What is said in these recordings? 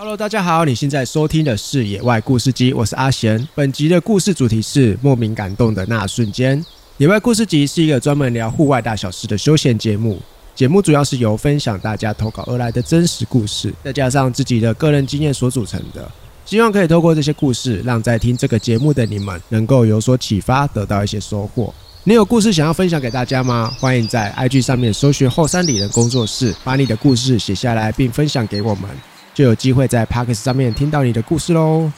Hello，大家好，你现在收听的是《野外故事集》，我是阿贤。本集的故事主题是莫名感动的那瞬间。《野外故事集》是一个专门聊户外大小事的休闲节目，节目主要是由分享大家投稿而来的真实故事，再加上自己的个人经验所组成的。希望可以透过这些故事，让在听这个节目的你们能够有所启发，得到一些收获。你有故事想要分享给大家吗？欢迎在 IG 上面搜寻后山里人工作室，把你的故事写下来并分享给我们。就有机会在 Parks 上面听到你的故事喽。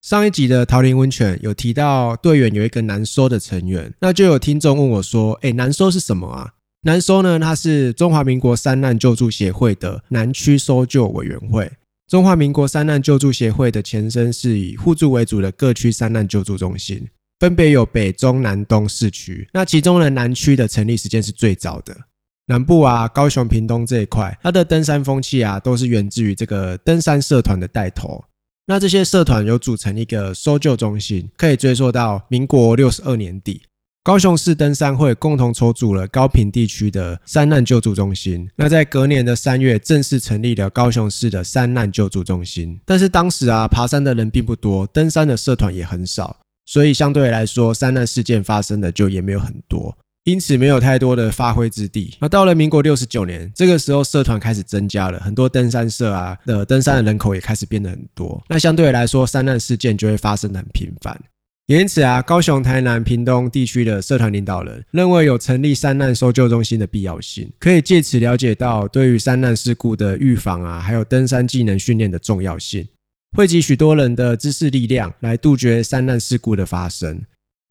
上一集的桃林温泉有提到队员有一个南收的成员，那就有听众问我说：“哎，南收是什么啊？”南收呢，它是中华民国三难救助协会的南区搜救委员会。中华民国三难救助协会的前身是以互助为主的各区三难救助中心，分别有北、中、南、东四区。那其中的南区的成立时间是最早的。南部啊，高雄、屏东这一块，它的登山风气啊，都是源自于这个登山社团的带头。那这些社团有组成一个搜救中心，可以追溯到民国六十二年底，高雄市登山会共同筹组了高屏地区的山难救助中心。那在隔年的三月，正式成立了高雄市的山难救助中心。但是当时啊，爬山的人并不多，登山的社团也很少，所以相对来说，山难事件发生的就也没有很多。因此没有太多的发挥之地。那到了民国六十九年，这个时候社团开始增加了很多登山社啊的登山的人口也开始变得很多。那相对来说，山难事件就会发生的很频繁。也因此啊，高雄、台南、屏东地区的社团领导人认为有成立山难搜救中心的必要性，可以借此了解到对于山难事故的预防啊，还有登山技能训练的重要性，汇集许多人的知识力量来杜绝山难事故的发生。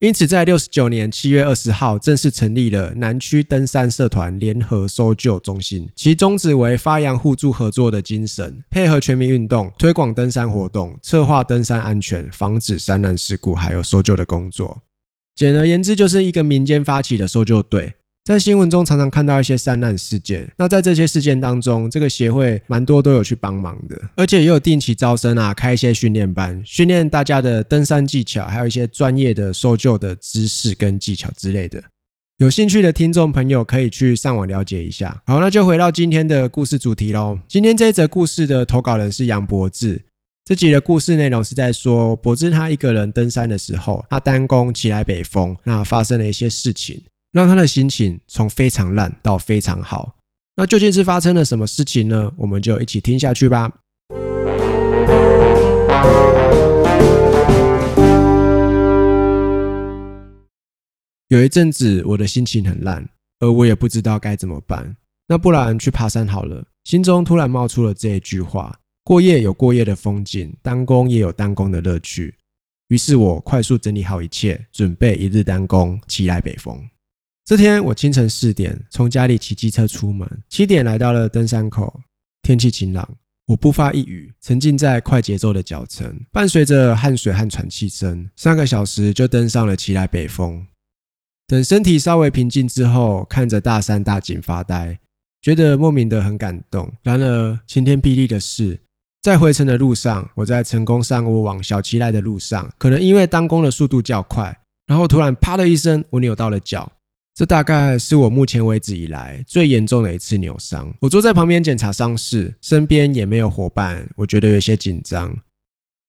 因此，在六十九年七月二十号，正式成立了南区登山社团联合搜救中心。其宗旨为发扬互助合作的精神，配合全民运动，推广登山活动，策划登山安全、防止山难事故，还有搜救的工作。简而言之，就是一个民间发起的搜救队。在新闻中常常看到一些山难事件，那在这些事件当中，这个协会蛮多都有去帮忙的，而且也有定期招生啊，开一些训练班，训练大家的登山技巧，还有一些专业的搜救的知识跟技巧之类的。有兴趣的听众朋友可以去上网了解一下。好，那就回到今天的故事主题喽。今天这一则故事的投稿人是杨博志，这集的故事内容是在说博志他一个人登山的时候，他单攻起来北风，那发生了一些事情。让他的心情从非常烂到非常好。那究竟是发生了什么事情呢？我们就一起听下去吧。有一阵子我的心情很烂，而我也不知道该怎么办。那不然去爬山好了。心中突然冒出了这一句话：过夜有过夜的风景，单工也有单工的乐趣。于是我快速整理好一切，准备一日单攻，起来北风。这天我清晨四点从家里骑机车出门，七点来到了登山口。天气晴朗，我不发一语，沉浸在快节奏的脚程，伴随着汗水和喘气声，三个小时就登上了奇来北峰。等身体稍微平静之后，看着大山大景发呆，觉得莫名的很感动。然而晴天霹雳的是，在回程的路上，我在成功上屋往小旗来的路上，可能因为当工的速度较快，然后突然啪的一声，我扭到了脚。这大概是我目前为止以来最严重的一次扭伤。我坐在旁边检查伤势，身边也没有伙伴，我觉得有些紧张。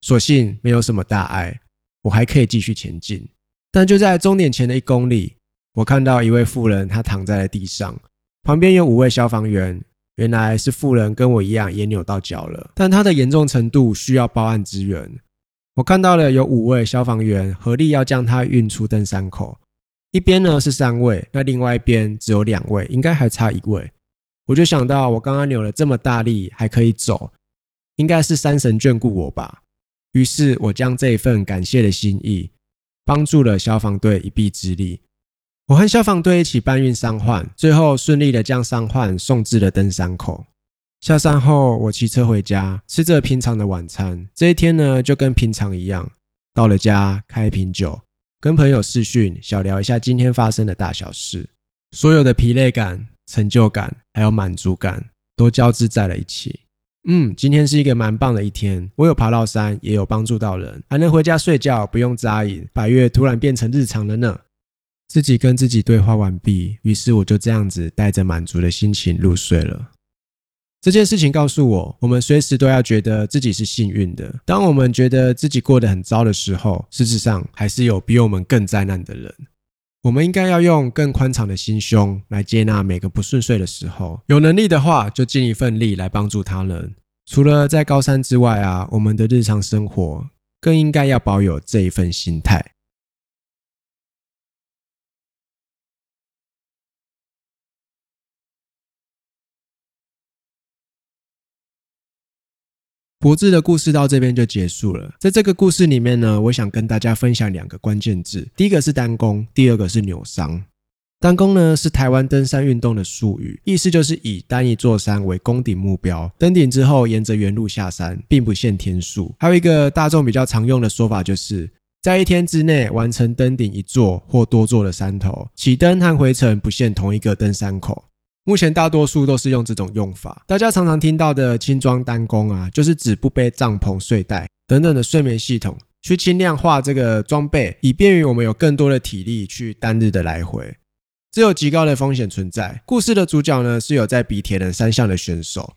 所幸没有什么大碍，我还可以继续前进。但就在终点前的一公里，我看到一位妇人，她躺在了地上，旁边有五位消防员。原来是妇人跟我一样也扭到脚了，但她的严重程度需要报案支援。我看到了有五位消防员合力要将她运出登山口。一边呢是三位，那另外一边只有两位，应该还差一位。我就想到，我刚刚扭了这么大力还可以走，应该是山神眷顾我吧。于是，我将这一份感谢的心意，帮助了消防队一臂之力。我和消防队一起搬运伤患，最后顺利的将伤患送至了登山口。下山后，我骑车回家，吃着平常的晚餐。这一天呢，就跟平常一样，到了家开瓶酒。跟朋友视讯，小聊一下今天发生的大小事，所有的疲累感、成就感还有满足感都交织在了一起。嗯，今天是一个蛮棒的一天，我有爬到山，也有帮助到人，还能回家睡觉，不用扎营。百月突然变成日常了呢。自己跟自己对话完毕，于是我就这样子带着满足的心情入睡了。这件事情告诉我，我们随时都要觉得自己是幸运的。当我们觉得自己过得很糟的时候，事实上还是有比我们更灾难的人。我们应该要用更宽敞的心胸来接纳每个不顺遂的时候。有能力的话，就尽一份力来帮助他人。除了在高山之外啊，我们的日常生活更应该要保有这一份心态。博智的故事到这边就结束了。在这个故事里面呢，我想跟大家分享两个关键字，第一个是单攻，第二个是扭伤。单攻呢是台湾登山运动的术语，意思就是以单一座山为攻顶目标，登顶之后沿着原路下山，并不限天数。还有一个大众比较常用的说法，就是在一天之内完成登顶一座或多座的山头，起登和回程不限同一个登山口。目前大多数都是用这种用法，大家常常听到的轻装单攻啊，就是指不背帐篷、睡袋等等的睡眠系统，去轻量化这个装备，以便于我们有更多的体力去单日的来回。这有极高的风险存在。故事的主角呢是有在比铁人三项的选手，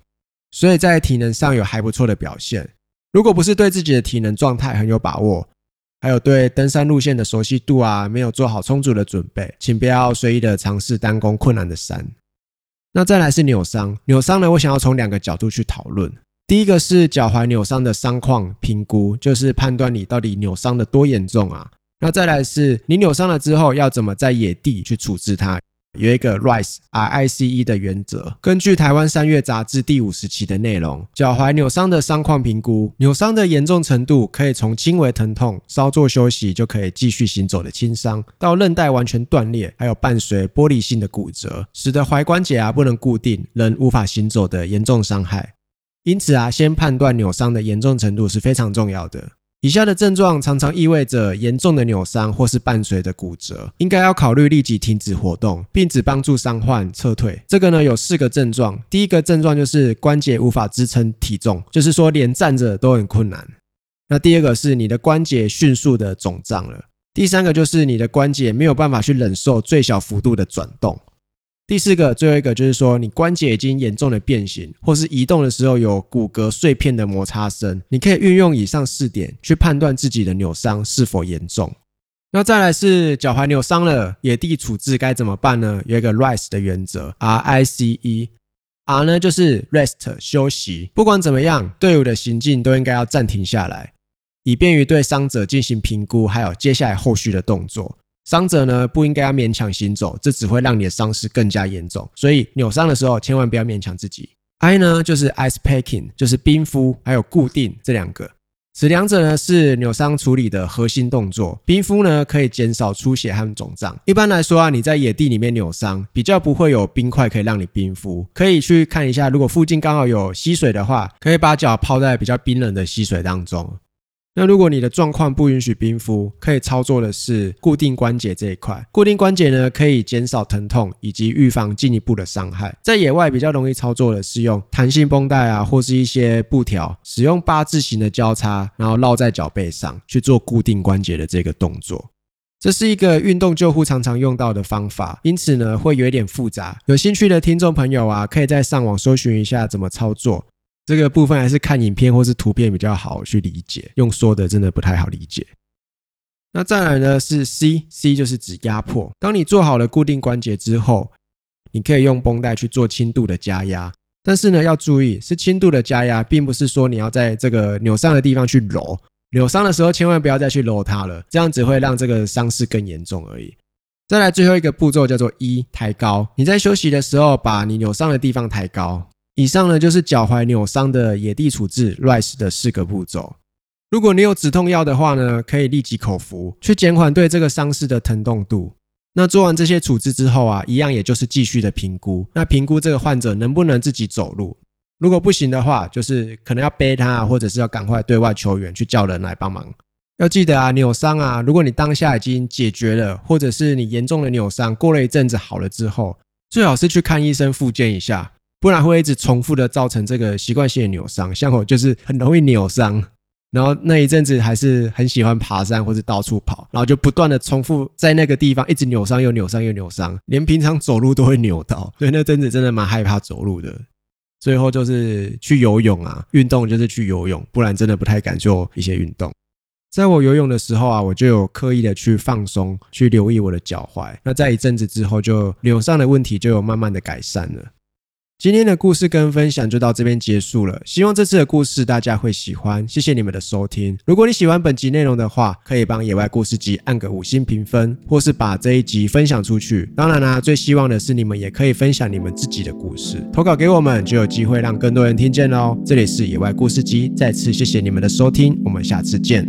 所以在体能上有还不错的表现。如果不是对自己的体能状态很有把握，还有对登山路线的熟悉度啊，没有做好充足的准备，请不要随意的尝试单攻困难的山。那再来是扭伤，扭伤呢，我想要从两个角度去讨论。第一个是脚踝扭伤的伤况评估，就是判断你到底扭伤的多严重啊。那再来是你扭伤了之后要怎么在野地去处置它。有一个 RICE R I C E 的原则，根据台湾三月杂志第五十期的内容，脚踝扭伤的伤况评估，扭伤的严重程度可以从轻微疼痛、稍作休息就可以继续行走的轻伤，到韧带完全断裂，还有伴随玻璃性的骨折，使得踝关节啊不能固定，人无法行走的严重伤害。因此啊，先判断扭伤的严重程度是非常重要的。以下的症状常常意味着严重的扭伤或是伴随的骨折，应该要考虑立即停止活动，并只帮助伤患撤退。这个呢有四个症状，第一个症状就是关节无法支撑体重，就是说连站着都很困难。那第二个是你的关节迅速的肿胀了，第三个就是你的关节没有办法去忍受最小幅度的转动。第四个，最后一个就是说，你关节已经严重的变形，或是移动的时候有骨骼碎片的摩擦声。你可以运用以上四点去判断自己的扭伤是否严重。那再来是脚踝扭伤了，野地处置该怎么办呢？有一个 RICE 的原则，R I C E，R 呢就是 rest 休息。不管怎么样，队伍的行进都应该要暂停下来，以便于对伤者进行评估，还有接下来后续的动作。伤者呢不应该要勉强行走，这只会让你的伤势更加严重。所以扭伤的时候千万不要勉强自己。I 呢就是 ice packing，就是冰敷，还有固定这两个。此两者呢是扭伤处理的核心动作。冰敷呢可以减少出血和肿胀。一般来说啊，你在野地里面扭伤，比较不会有冰块可以让你冰敷。可以去看一下，如果附近刚好有溪水的话，可以把脚泡在比较冰冷的溪水当中。那如果你的状况不允许冰敷，可以操作的是固定关节这一块。固定关节呢，可以减少疼痛以及预防进一步的伤害。在野外比较容易操作的是用弹性绷带啊，或是一些布条，使用八字形的交叉，然后绕在脚背上去做固定关节的这个动作。这是一个运动救护常常用到的方法，因此呢会有一点复杂。有兴趣的听众朋友啊，可以在上网搜寻一下怎么操作。这个部分还是看影片或是图片比较好去理解，用说的真的不太好理解。那再来呢是 C，C 就是指压迫。当你做好了固定关节之后，你可以用绷带去做轻度的加压，但是呢要注意，是轻度的加压，并不是说你要在这个扭伤的地方去揉。扭伤的时候千万不要再去揉它了，这样只会让这个伤势更严重而已。再来最后一个步骤叫做一抬高，你在休息的时候把你扭伤的地方抬高。以上呢就是脚踝扭伤的野地处置 RICE 的四个步骤。如果你有止痛药的话呢，可以立即口服，去减缓对这个伤势的疼痛度。那做完这些处置之后啊，一样也就是继续的评估。那评估这个患者能不能自己走路，如果不行的话，就是可能要背他，或者是要赶快对外求援，去叫人来帮忙。要记得啊，扭伤啊，如果你当下已经解决了，或者是你严重的扭伤过了一阵子好了之后，最好是去看医生复健一下。不然会一直重复的造成这个习惯性的扭伤，像我就是很容易扭伤，然后那一阵子还是很喜欢爬山或者到处跑，然后就不断的重复在那个地方一直扭伤又扭伤又扭伤，连平常走路都会扭到，所以那阵子真的蛮害怕走路的。最后就是去游泳啊，运动就是去游泳，不然真的不太敢做一些运动。在我游泳的时候啊，我就有刻意的去放松，去留意我的脚踝。那在一阵子之后，就扭伤的问题就有慢慢的改善了。今天的故事跟分享就到这边结束了，希望这次的故事大家会喜欢，谢谢你们的收听。如果你喜欢本集内容的话，可以帮野外故事集按个五星评分，或是把这一集分享出去。当然啦，最希望的是你们也可以分享你们自己的故事，投稿给我们，就有机会让更多人听见喽。这里是野外故事集，再次谢谢你们的收听，我们下次见。